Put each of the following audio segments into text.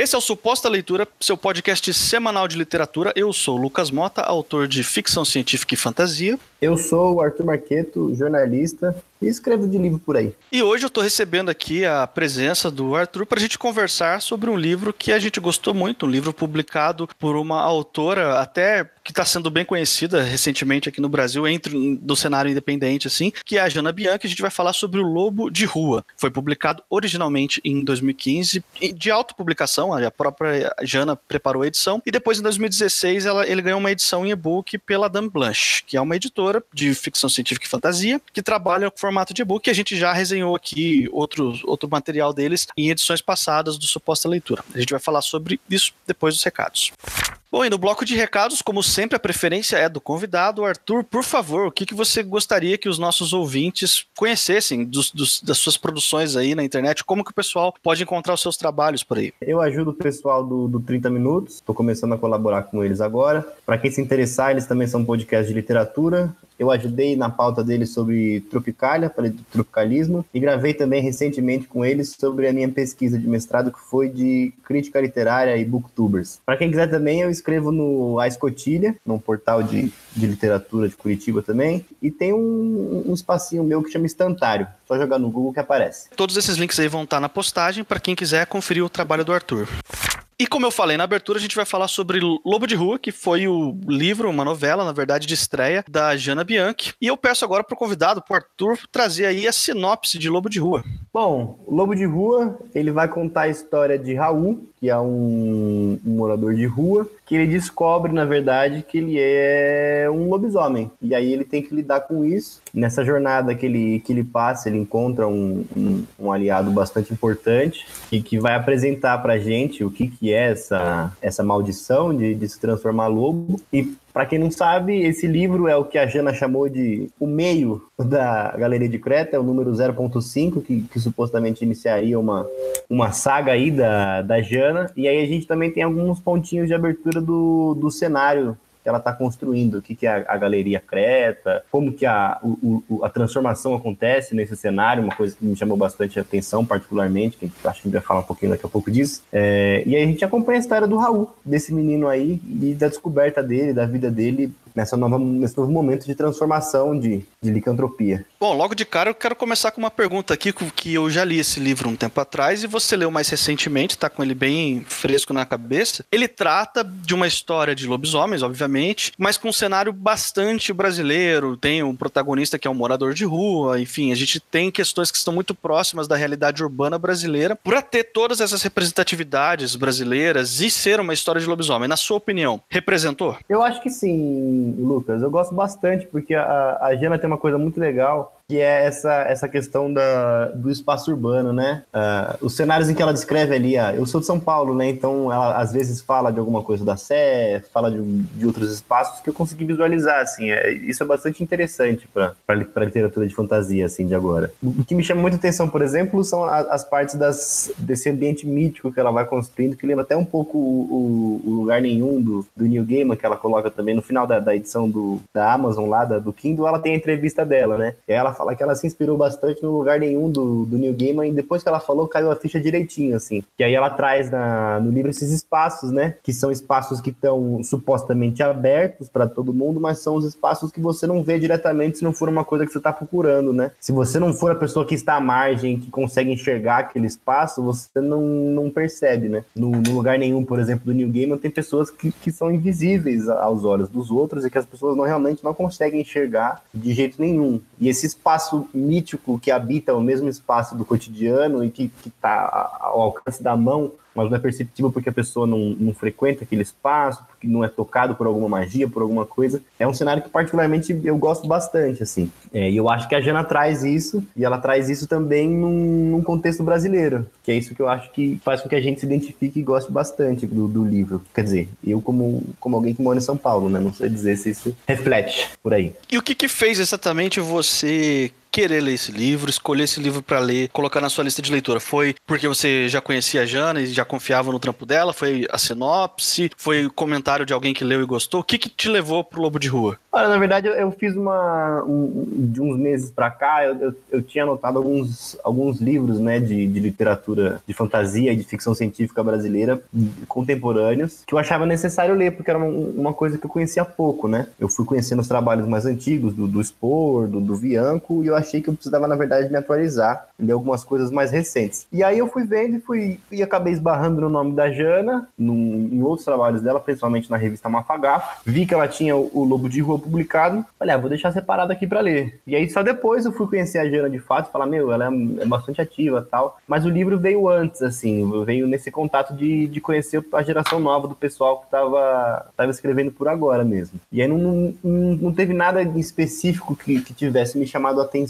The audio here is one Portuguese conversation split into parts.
Esse é o Suposta Leitura, seu podcast semanal de literatura. Eu sou Lucas Mota, autor de ficção científica e fantasia. Eu sou o Arthur Marqueto, jornalista e escrevo de livro por aí. E hoje eu estou recebendo aqui a presença do Arthur para a gente conversar sobre um livro que a gente gostou muito, um livro publicado por uma autora até que está sendo bem conhecida recentemente aqui no Brasil, entre do cenário independente, assim, que é a Jana Bianchi. A gente vai falar sobre o Lobo de Rua. Foi publicado originalmente em 2015, de autopublicação, a própria Jana preparou a edição, e depois em 2016 ela, ele ganhou uma edição em e-book pela Dame Blanche, que é uma editora de ficção científica e fantasia, que trabalha com formato de e-book, a gente já resenhou aqui outro, outro material deles em edições passadas do Suposta Leitura. A gente vai falar sobre isso depois dos recados. Bom, e no bloco de recados, como sempre, a preferência é do convidado. Arthur, por favor, o que, que você gostaria que os nossos ouvintes conhecessem dos, dos, das suas produções aí na internet? Como que o pessoal pode encontrar os seus trabalhos por aí? Eu ajudo o pessoal do, do 30 Minutos, estou começando a colaborar com eles agora. Para quem se interessar, eles também são podcast de literatura. Eu ajudei na pauta deles sobre Tropicalia, falei do tropicalismo, e gravei também recentemente com eles sobre a minha pesquisa de mestrado, que foi de crítica literária e booktubers. Para quem quiser também, eu escrevo no A Escotilha, num portal de, de literatura de Curitiba também, e tem um, um espacinho meu que chama Instantário. Só jogar no Google que aparece. Todos esses links aí vão estar na postagem para quem quiser conferir o trabalho do Arthur. E como eu falei na abertura, a gente vai falar sobre Lobo de Rua, que foi o livro, uma novela, na verdade, de estreia da Jana Bianchi. E eu peço agora para o convidado, para Arthur, trazer aí a sinopse de Lobo de Rua. Bom, Lobo de Rua, ele vai contar a história de Raul, que é um, um morador de rua, que ele descobre, na verdade, que ele é um lobisomem. E aí ele tem que lidar com isso. Nessa jornada que ele, que ele passa, ele encontra um, um, um aliado bastante importante e que vai apresentar pra gente o que, que é essa, essa maldição de, de se transformar lobo. E para quem não sabe, esse livro é o que a Jana chamou de o meio da Galeria de Creta, é o número 0.5, que, que supostamente iniciaria uma, uma saga aí da, da Jana. E aí a gente também tem alguns pontinhos de abertura do, do cenário que ela está construindo, o que, que é a, a, galeria Creta, como que a, o, o, a transformação acontece nesse cenário, uma coisa que me chamou bastante atenção, particularmente, que acho que a gente vai falar um pouquinho daqui a pouco disso. É, e aí a gente acompanha a história do Raul, desse menino aí, e da descoberta dele, da vida dele, nessa nova, nesse novo momento de transformação de, de licantropia. Bom, logo de cara eu quero começar com uma pergunta aqui, que eu já li esse livro um tempo atrás e você leu mais recentemente, tá com ele bem fresco na cabeça. Ele trata de uma história de lobisomens, obviamente, mas com um cenário bastante brasileiro. Tem um protagonista que é um morador de rua, enfim, a gente tem questões que estão muito próximas da realidade urbana brasileira, por ter todas essas representatividades brasileiras e ser uma história de lobisomem. Na sua opinião, representou? Eu acho que sim, Lucas. Eu gosto bastante, porque a, a Jana tem uma coisa muito legal que é essa, essa questão da, do espaço urbano, né? Uh, os cenários em que ela descreve ali, uh, eu sou de São Paulo, né? Então ela às vezes fala de alguma coisa da Sé, fala de, de outros espaços que eu consegui visualizar, assim. É, isso é bastante interessante para a literatura de fantasia, assim, de agora. O que me chama muita atenção, por exemplo, são as, as partes das, desse ambiente mítico que ela vai construindo, que lembra até um pouco o, o, o Lugar Nenhum do, do New Gaiman, que ela coloca também no final da, da edição do, da Amazon lá, da, do Kindle, ela tem a entrevista dela, né? Ela fala que ela se inspirou bastante no lugar nenhum do, do New Gaiman e depois que ela falou, caiu a ficha direitinho, assim. E aí ela traz na, no livro esses espaços, né? Que são espaços que estão supostamente abertos para todo mundo, mas são os espaços que você não vê diretamente se não for uma coisa que você está procurando, né? Se você não for a pessoa que está à margem, que consegue enxergar aquele espaço, você não, não percebe, né? No, no lugar nenhum, por exemplo, do New Gaiman, tem pessoas que, que são invisíveis aos olhos dos outros e que as pessoas não realmente não conseguem enxergar de jeito nenhum. E esse espaço mítico que habita o mesmo espaço do cotidiano e que está ao alcance da mão mas não é perceptível porque a pessoa não, não frequenta aquele espaço, porque não é tocado por alguma magia, por alguma coisa. É um cenário que particularmente eu gosto bastante, assim. É, e eu acho que a Jana traz isso, e ela traz isso também num, num, contexto brasileiro, que é isso que eu acho que faz com que a gente se identifique e goste bastante do, do livro. Quer dizer, eu como, como alguém que mora em São Paulo, né? Não sei dizer se isso reflete por aí. E o que, que fez exatamente você querer ler esse livro, escolher esse livro para ler, colocar na sua lista de leitura? Foi porque você já conhecia a Jana e já confiava no trampo dela? Foi a sinopse? Foi o comentário de alguém que leu e gostou? O que, que te levou pro Lobo de Rua? Olha, na verdade, eu, fiz uma. Um, de uns meses para cá, eu, eu, eu, tinha anotado alguns, alguns livros né, de, de literatura de fantasia e de ficção científica brasileira contemporâneos que eu achava necessário ler, porque era uma, uma coisa que eu conhecia pouco, né? Eu fui conhecendo os trabalhos mais antigos, do, do Spor, do, do Bianco, e eu achei que eu precisava, na verdade, me atualizar, ler algumas coisas mais recentes. E aí eu fui vendo e fui e acabei esbarrando no nome da Jana, num, em outros trabalhos dela, principalmente na revista Mafagafo. Vi que ela tinha o, o Lobo de Rua publicado. Falei, ah, vou deixar separado aqui para ler. E aí só depois eu fui conhecer a Jana de fato e falar, meu, ela é, é bastante ativa tal. Mas o livro veio antes, assim, veio nesse contato de, de conhecer a geração nova do pessoal que tava, tava escrevendo por agora mesmo. E aí não, não, não teve nada específico que, que tivesse me chamado a atenção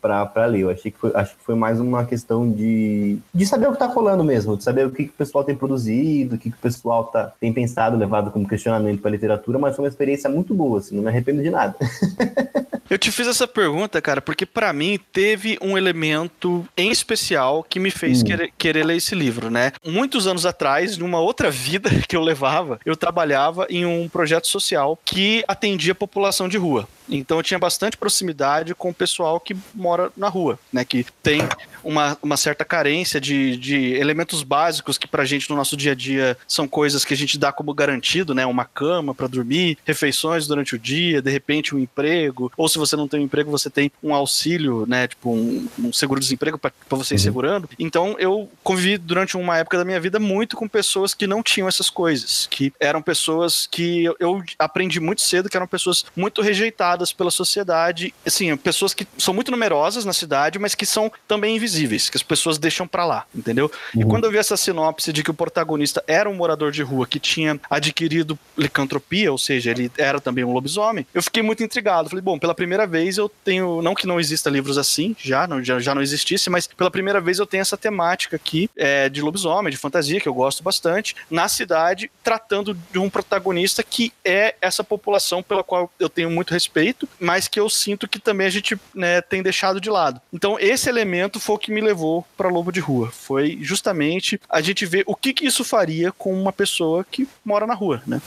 para ler. Eu achei que foi, acho que foi mais uma questão de, de saber o que tá rolando mesmo, de saber o que, que o pessoal tem produzido, o que, que o pessoal tá, tem pensado, levado como questionamento para literatura, mas foi uma experiência muito boa, assim, não me arrependo de nada. Eu te fiz essa pergunta, cara, porque para mim teve um elemento em especial que me fez hum. querer, querer, ler esse livro, né? Muitos anos atrás, numa outra vida que eu levava, eu trabalhava em um projeto social que atendia a população de rua. Então eu tinha bastante proximidade com o pessoal que mora na rua, né? Que tem uma, uma certa carência de, de elementos básicos que pra gente no nosso dia a dia são coisas que a gente dá como garantido, né? Uma cama para dormir, refeições durante o dia, de repente um emprego, ou se você não tem um emprego, você tem um auxílio, né? Tipo um, um seguro-desemprego para você ir uhum. segurando. Então eu convivi durante uma época da minha vida muito com pessoas que não tinham essas coisas, que eram pessoas que eu, eu aprendi muito cedo que eram pessoas muito rejeitadas pela sociedade, assim, pessoas que são muito numerosas na cidade, mas que são também invisíveis, que as pessoas deixam para lá, entendeu? Uhum. E quando eu vi essa sinopse de que o protagonista era um morador de rua que tinha adquirido licantropia, ou seja, ele era também um lobisomem, eu fiquei muito intrigado. Falei, bom, pela primeira vez eu tenho, não que não exista livros assim, já não, já, já não existisse, mas pela primeira vez eu tenho essa temática aqui é, de lobisomem, de fantasia, que eu gosto bastante, na cidade, tratando de um protagonista que é essa população pela qual eu tenho muito respeito mas que eu sinto que também a gente né, tem deixado de lado. Então, esse elemento foi o que me levou para Lobo de Rua. Foi justamente a gente ver o que, que isso faria com uma pessoa que mora na rua, né?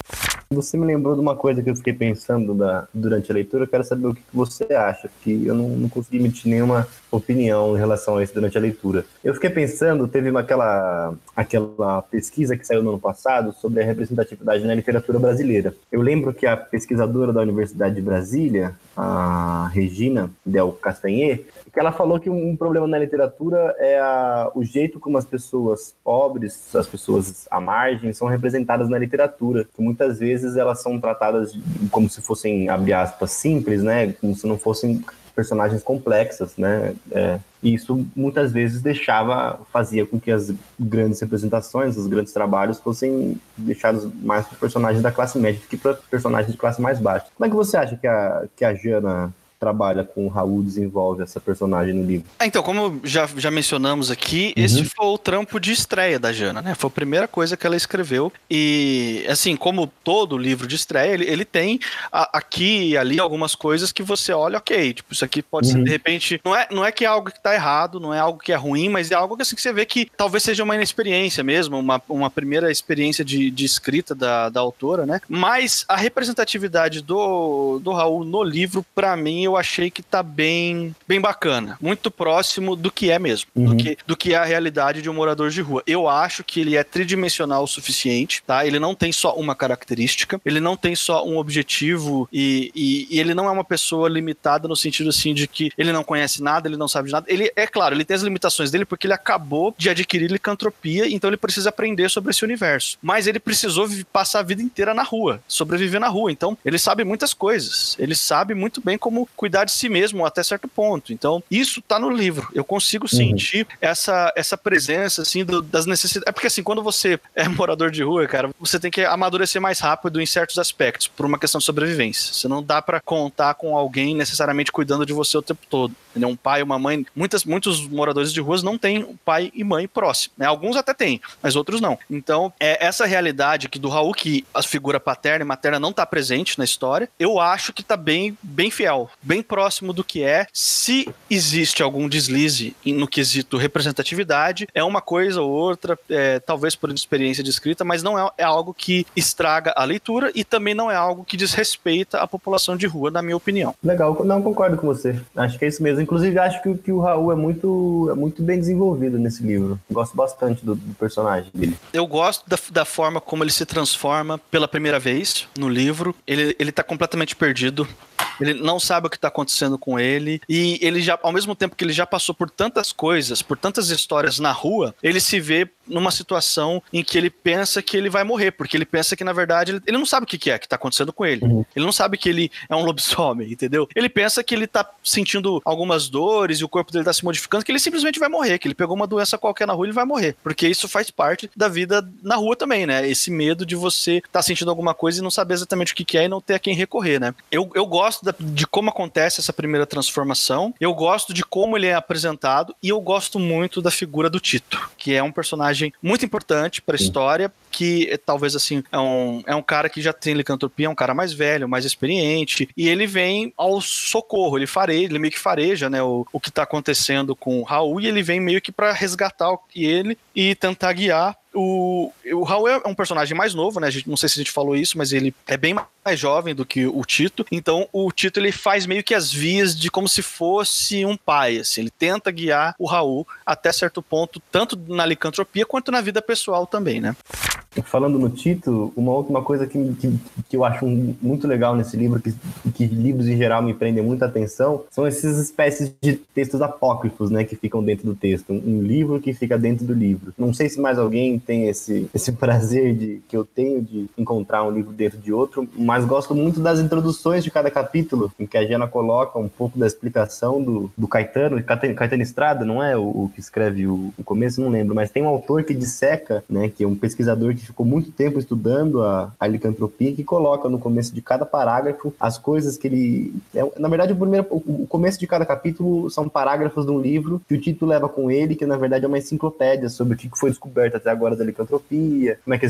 Você me lembrou de uma coisa que eu fiquei pensando da, durante a leitura. Eu quero saber o que você acha, que eu não, não consegui emitir nenhuma opinião em relação a isso durante a leitura. Eu fiquei pensando, teve aquela, aquela pesquisa que saiu no ano passado sobre a representatividade na literatura brasileira. Eu lembro que a pesquisadora da Universidade de Brasília, a Regina Del Castanher, que ela falou que um problema na literatura é a, o jeito como as pessoas pobres, as pessoas à margem, são representadas na literatura. Que muitas vezes elas são tratadas como se fossem, abre aspas, simples, né? Como se não fossem personagens complexas, né? É, e isso muitas vezes deixava, fazia com que as grandes representações, os grandes trabalhos fossem deixados mais para personagens da classe média do que para personagens de classe mais baixa. Como é que você acha que a, que a Jana trabalha com o Raul desenvolve essa personagem no livro. É, então, como já, já mencionamos aqui, uhum. esse foi o trampo de estreia da Jana, né? Foi a primeira coisa que ela escreveu. E, assim, como todo livro de estreia, ele, ele tem a, aqui e ali algumas coisas que você olha, ok, tipo, isso aqui pode uhum. ser, de repente, não é, não é que é algo que tá errado, não é algo que é ruim, mas é algo que, assim, que você vê que talvez seja uma inexperiência mesmo, uma, uma primeira experiência de, de escrita da, da autora, né? Mas a representatividade do, do Raul no livro, para mim, eu achei que tá bem, bem bacana. Muito próximo do que é mesmo. Uhum. Do, que, do que é a realidade de um morador de rua. Eu acho que ele é tridimensional o suficiente, tá? Ele não tem só uma característica, ele não tem só um objetivo e, e, e ele não é uma pessoa limitada no sentido assim de que ele não conhece nada, ele não sabe de nada. Ele, é claro, ele tem as limitações dele porque ele acabou de adquirir licantropia, então ele precisa aprender sobre esse universo. Mas ele precisou passar a vida inteira na rua, sobreviver na rua. Então, ele sabe muitas coisas. Ele sabe muito bem como cuidar de si mesmo até certo ponto. Então, isso tá no livro. Eu consigo uhum. sentir essa, essa presença, assim, do, das necessidades. É porque, assim, quando você é morador de rua, cara, você tem que amadurecer mais rápido em certos aspectos, por uma questão de sobrevivência. Você não dá para contar com alguém necessariamente cuidando de você o tempo todo. Entendeu? Um pai, uma mãe. Muitas, muitos moradores de ruas não têm pai e mãe próximo. Né? Alguns até têm, mas outros não. Então, é essa realidade que do Raul, que a figura paterna e materna não tá presente na história, eu acho que tá bem, bem fiel bem próximo do que é. Se existe algum deslize no quesito representatividade, é uma coisa ou outra, é, talvez por experiência de escrita, mas não é, é algo que estraga a leitura e também não é algo que desrespeita a população de rua, na minha opinião. Legal, não concordo com você. Acho que é isso mesmo. Inclusive, acho que, que o Raul é muito, é muito bem desenvolvido nesse livro. Gosto bastante do, do personagem dele. Eu gosto da, da forma como ele se transforma pela primeira vez no livro. Ele, ele tá completamente perdido. Ele não sabe o que está acontecendo com ele. E ele já, ao mesmo tempo que ele já passou por tantas coisas, por tantas histórias na rua, ele se vê numa situação em que ele pensa que ele vai morrer, porque ele pensa que, na verdade, ele, ele não sabe o que, que é que está acontecendo com ele. Uhum. Ele não sabe que ele é um lobisomem, entendeu? Ele pensa que ele está sentindo algumas dores e o corpo dele está se modificando, que ele simplesmente vai morrer, que ele pegou uma doença qualquer na rua e ele vai morrer. Porque isso faz parte da vida na rua também, né? Esse medo de você estar tá sentindo alguma coisa e não saber exatamente o que, que é e não ter a quem recorrer, né? Eu, eu gosto da, de como acontece essa primeira transformação, eu gosto de como ele é apresentado e eu gosto muito da figura do Tito, que é um personagem muito importante para a história, que talvez assim é um, é um cara que já tem licantropia, é um cara mais velho, mais experiente, e ele vem ao socorro, ele fareja, ele meio que fareja, né, o, o que está acontecendo com o Raul, e ele vem meio que para resgatar ele e tentar guiar o, o Raul é um personagem mais novo, né? A gente, não sei se a gente falou isso, mas ele é bem mais jovem do que o Tito. Então, o Tito ele faz meio que as vias de como se fosse um pai. Assim. Ele tenta guiar o Raul até certo ponto, tanto na licantropia quanto na vida pessoal também, né? Falando no Tito, uma última coisa que, que, que eu acho muito legal nesse livro, que, que livros em geral me prendem muita atenção, são essas espécies de textos apócrifos, né? Que ficam dentro do texto. Um livro que fica dentro do livro. Não sei se mais alguém tem esse, esse prazer de, que eu tenho de encontrar um livro dentro de outro, mas gosto muito das introduções de cada capítulo, em que a Jana coloca um pouco da explicação do, do Caetano, Caetano Estrada, não é o, o que escreve o, o, começo, não lembro, mas tem um autor que disseca, né, que é um pesquisador que ficou muito tempo estudando a, a licantropia, que coloca no começo de cada parágrafo as coisas que ele... É, na verdade, o, primeiro, o, começo de cada capítulo são parágrafos de um livro que o título leva com ele, que na verdade é uma enciclopédia sobre o que foi descoberto até agora da licantropia, como é que,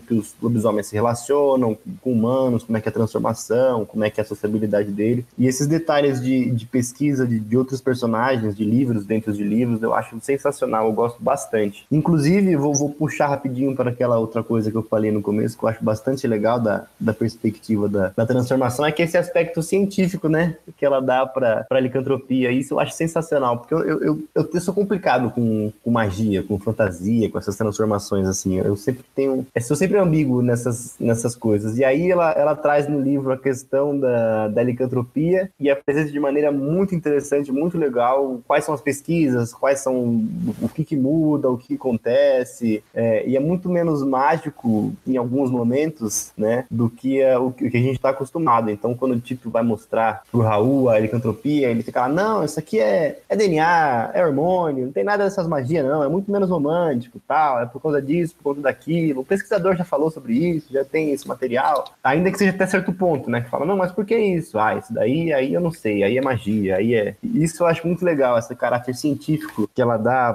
que os lobisomens se relacionam com humanos, como é que é a transformação, como é que é a sociabilidade dele. E esses detalhes de, de pesquisa de, de outros personagens, de livros dentro de livros, eu acho sensacional, eu gosto bastante. Inclusive, vou, vou puxar rapidinho para aquela outra coisa que eu falei no começo, que eu acho bastante legal da, da perspectiva da, da transformação, é que esse aspecto científico, né, que ela dá para a licantropia, isso eu acho sensacional, porque eu, eu, eu, eu sou complicado com, com magia, com fantasia, com essas transformações, assim, eu sempre tenho, eu sou sempre ambíguo nessas, nessas coisas, e aí ela, ela traz no livro a questão da, da licantropia e apresenta de maneira muito interessante, muito legal, quais são as pesquisas, quais são o que, que muda, o que acontece, é, e é muito menos mágico em alguns momentos, né, do que a, o que a gente está acostumado. Então, quando o Tito vai mostrar pro Raul a licantropia, ele fica lá, não, isso aqui é, é DNA, é hormônio, não tem nada dessas magias, não, é muito menos romântico, tal, é por causa disso, por conta daquilo. O pesquisador já falou sobre isso, já tem esse material, ainda que seja até certo ponto, né? Que fala, não, mas por que isso? Ah, isso daí, aí eu não sei, aí é magia, aí é. Isso eu acho muito legal, esse caráter científico que ela dá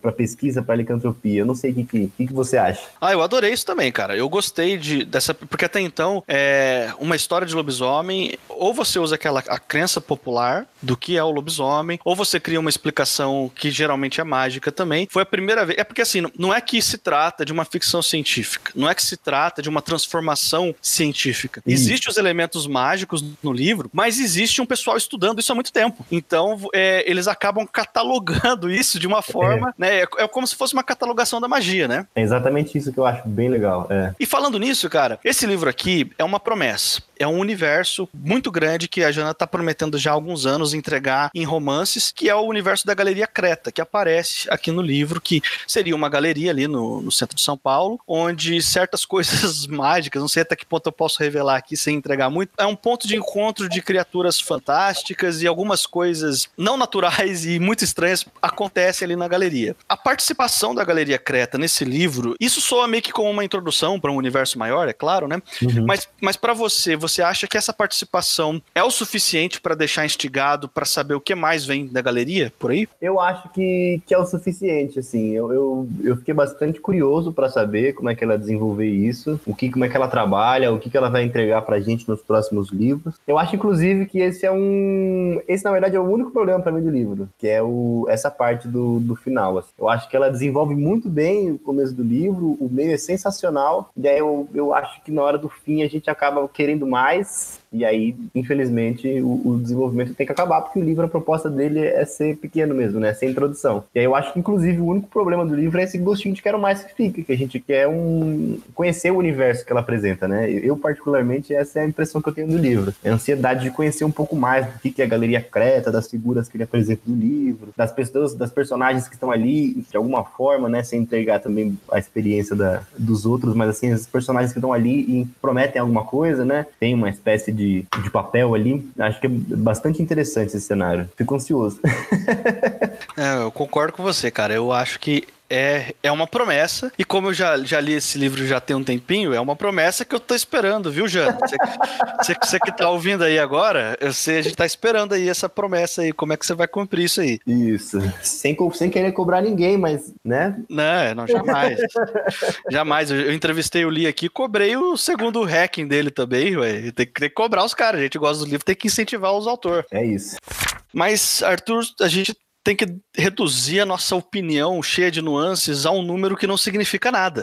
pra pesquisa, pra licantropia. Eu não sei o que, que, que, você acha. Ah, eu adorei isso também, cara. Eu gostei de, dessa. Porque até então, é uma história de lobisomem, ou você usa aquela a crença popular do que é o lobisomem, ou você cria uma explicação que geralmente é mágica também. Foi a primeira vez. É porque assim, não é que se trata de uma ficção científica, não é que se trata de uma transformação científica. Existem os elementos mágicos no livro, mas existe um pessoal estudando isso há muito tempo. Então, é, eles acabam catalogando isso de uma forma, é. né? É, é, como se fosse uma catalogação da magia, né? É exatamente isso que eu acho bem legal. É. E falando nisso, cara, esse livro aqui é uma promessa. É um universo muito grande que a Jana tá prometendo já há alguns anos entregar em romances, que é o universo da Galeria Creta, que aparece aqui no livro, que seria uma galeria ali no, no centro de São Paulo, onde certas coisas mágicas, não sei até que ponto eu posso revelar aqui sem entregar muito, é um ponto de encontro de criaturas fantásticas e algumas coisas não naturais e muito estranhas acontecem ali na galeria. A participação da Galeria Creta nesse livro, isso soa meio que como uma introdução para um universo maior, é claro, né? Uhum. Mas, mas para você, você você acha que essa participação é o suficiente para deixar instigado, para saber o que mais vem da galeria por aí? Eu acho que, que é o suficiente, assim. Eu, eu, eu fiquei bastante curioso para saber como é que ela desenvolver isso, o que, como é que ela trabalha, o que, que ela vai entregar pra gente nos próximos livros. Eu acho, inclusive, que esse é um. Esse, na verdade, é o único problema para mim do livro, que é o, essa parte do, do final. Assim. Eu acho que ela desenvolve muito bem o começo do livro, o meio é sensacional, e aí eu, eu acho que na hora do fim a gente acaba querendo mais, mais e aí, infelizmente, o, o, desenvolvimento tem que acabar, porque o livro, a proposta dele é ser pequeno mesmo, né? Ser introdução. E aí eu acho que, inclusive, o único problema do livro é esse gostinho de quero mais que fica, que a gente quer um... conhecer o universo que ela apresenta, né? Eu, particularmente, essa é a impressão que eu tenho do livro. É a ansiedade de conhecer um pouco mais do que é a Galeria Creta, das figuras que ele apresenta no livro, das pessoas, das personagens que estão ali, de alguma forma, né? Sem entregar também a experiência da, dos outros, mas assim, os personagens que estão ali e prometem alguma coisa, né? Tem uma espécie de de, de papel ali. Acho que é bastante interessante esse cenário. Fico ansioso. é, eu concordo com você, cara. Eu acho que é, é uma promessa. E como eu já, já li esse livro já tem um tempinho, é uma promessa que eu tô esperando, viu, Jana? Você, você, que tá ouvindo aí agora, eu sei, a gente tá esperando aí essa promessa aí. Como é que você vai cumprir isso aí? Isso. Sem, sem querer cobrar ninguém, mas, né? Não, não, jamais. jamais. Eu, eu, entrevistei o Lee aqui cobrei o segundo hacking dele também, ué. Tem que, tem que cobrar os caras. A gente gosta do livro, tem que incentivar os autores. É isso. Mas, Arthur, a gente tem que reduzir a nossa opinião cheia de nuances a um número que não significa nada.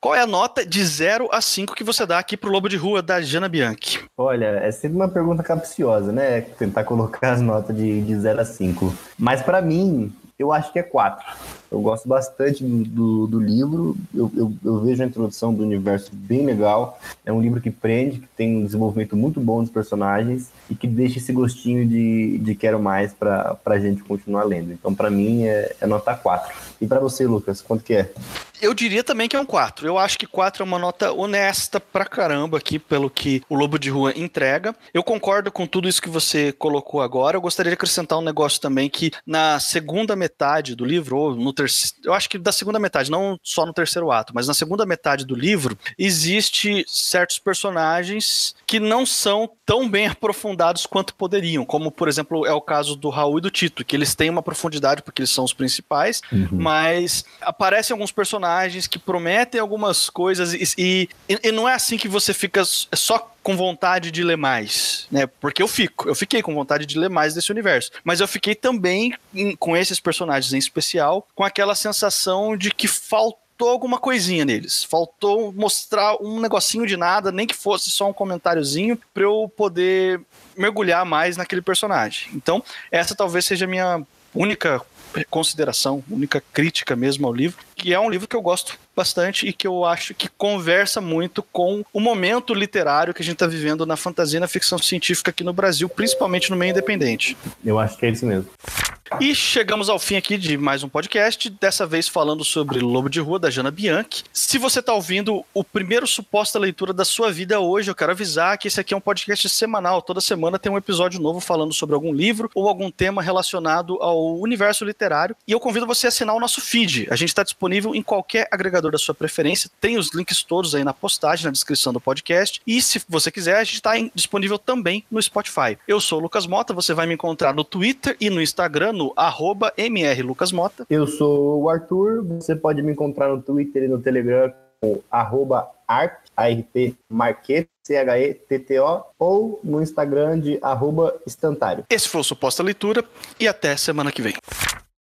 Qual é a nota de 0 a 5 que você dá aqui pro Lobo de Rua da Jana Bianchi? Olha, é sempre uma pergunta capciosa, né? Tentar colocar as notas de, de 0 a 5. Mas para mim, eu acho que é 4. Eu gosto bastante do, do, do livro, eu, eu, eu, vejo a introdução do universo bem legal. É um livro que prende, que tem um desenvolvimento muito bom dos personagens e que deixa esse gostinho de, de quero mais para a gente continuar lendo. Então, para mim, é, é nota 4. E para você, Lucas, quanto que é? Eu diria também que é um 4. Eu acho que 4 é uma nota honesta pra caramba aqui, pelo que o Lobo de Rua entrega. Eu concordo com tudo isso que você colocou agora. Eu gostaria de acrescentar um negócio também que na segunda metade do livro, ou no terceiro. Eu acho que da segunda metade, não só no terceiro ato, mas na segunda metade do livro, existe certos personagens que não são tão bem aprofundados quanto poderiam. Como, por exemplo, é o caso do Raul e do Tito, que eles têm uma profundidade porque eles são os principais, uhum. Mas aparecem alguns personagens que prometem algumas coisas e, e, e não é assim que você fica só com vontade de ler mais, né? Porque eu fico, eu fiquei com vontade de ler mais desse universo, mas eu fiquei também em, com esses personagens em especial com aquela sensação de que falta faltou alguma coisinha neles. Faltou mostrar um negocinho de nada, nem que fosse só um comentáriozinho, para eu poder mergulhar mais naquele personagem. Então, essa talvez seja a minha única consideração, única crítica mesmo ao livro, que é um livro que eu gosto bastante e que eu acho que conversa muito com o momento literário que a gente está vivendo na fantasia e na ficção científica aqui no Brasil, principalmente no meio independente. Eu acho que é isso mesmo. E chegamos ao fim aqui de mais um podcast, dessa vez falando sobre Lobo de Rua, da Jana Bianchi. Se você está ouvindo o primeiro suposta leitura da sua vida hoje, eu quero avisar que esse aqui é um podcast semanal. Toda semana tem um episódio novo falando sobre algum livro ou algum tema relacionado ao universo literário. E eu convido você a assinar o nosso feed. A gente está disponível em qualquer agregador da sua preferência. Tem os links todos aí na postagem, na descrição do podcast. E se você quiser, a gente está disponível também no Spotify. Eu sou o Lucas Mota, você vai me encontrar no Twitter e no Instagram no arroba mrlucasmota. Eu sou o Arthur, você pode me encontrar no Twitter e no Telegram com arroba art, ART Marquete, C-H-E-T-T-O, ou no Instagram de arroba estantário. Esse foi o Suposta Leitura e até semana que vem.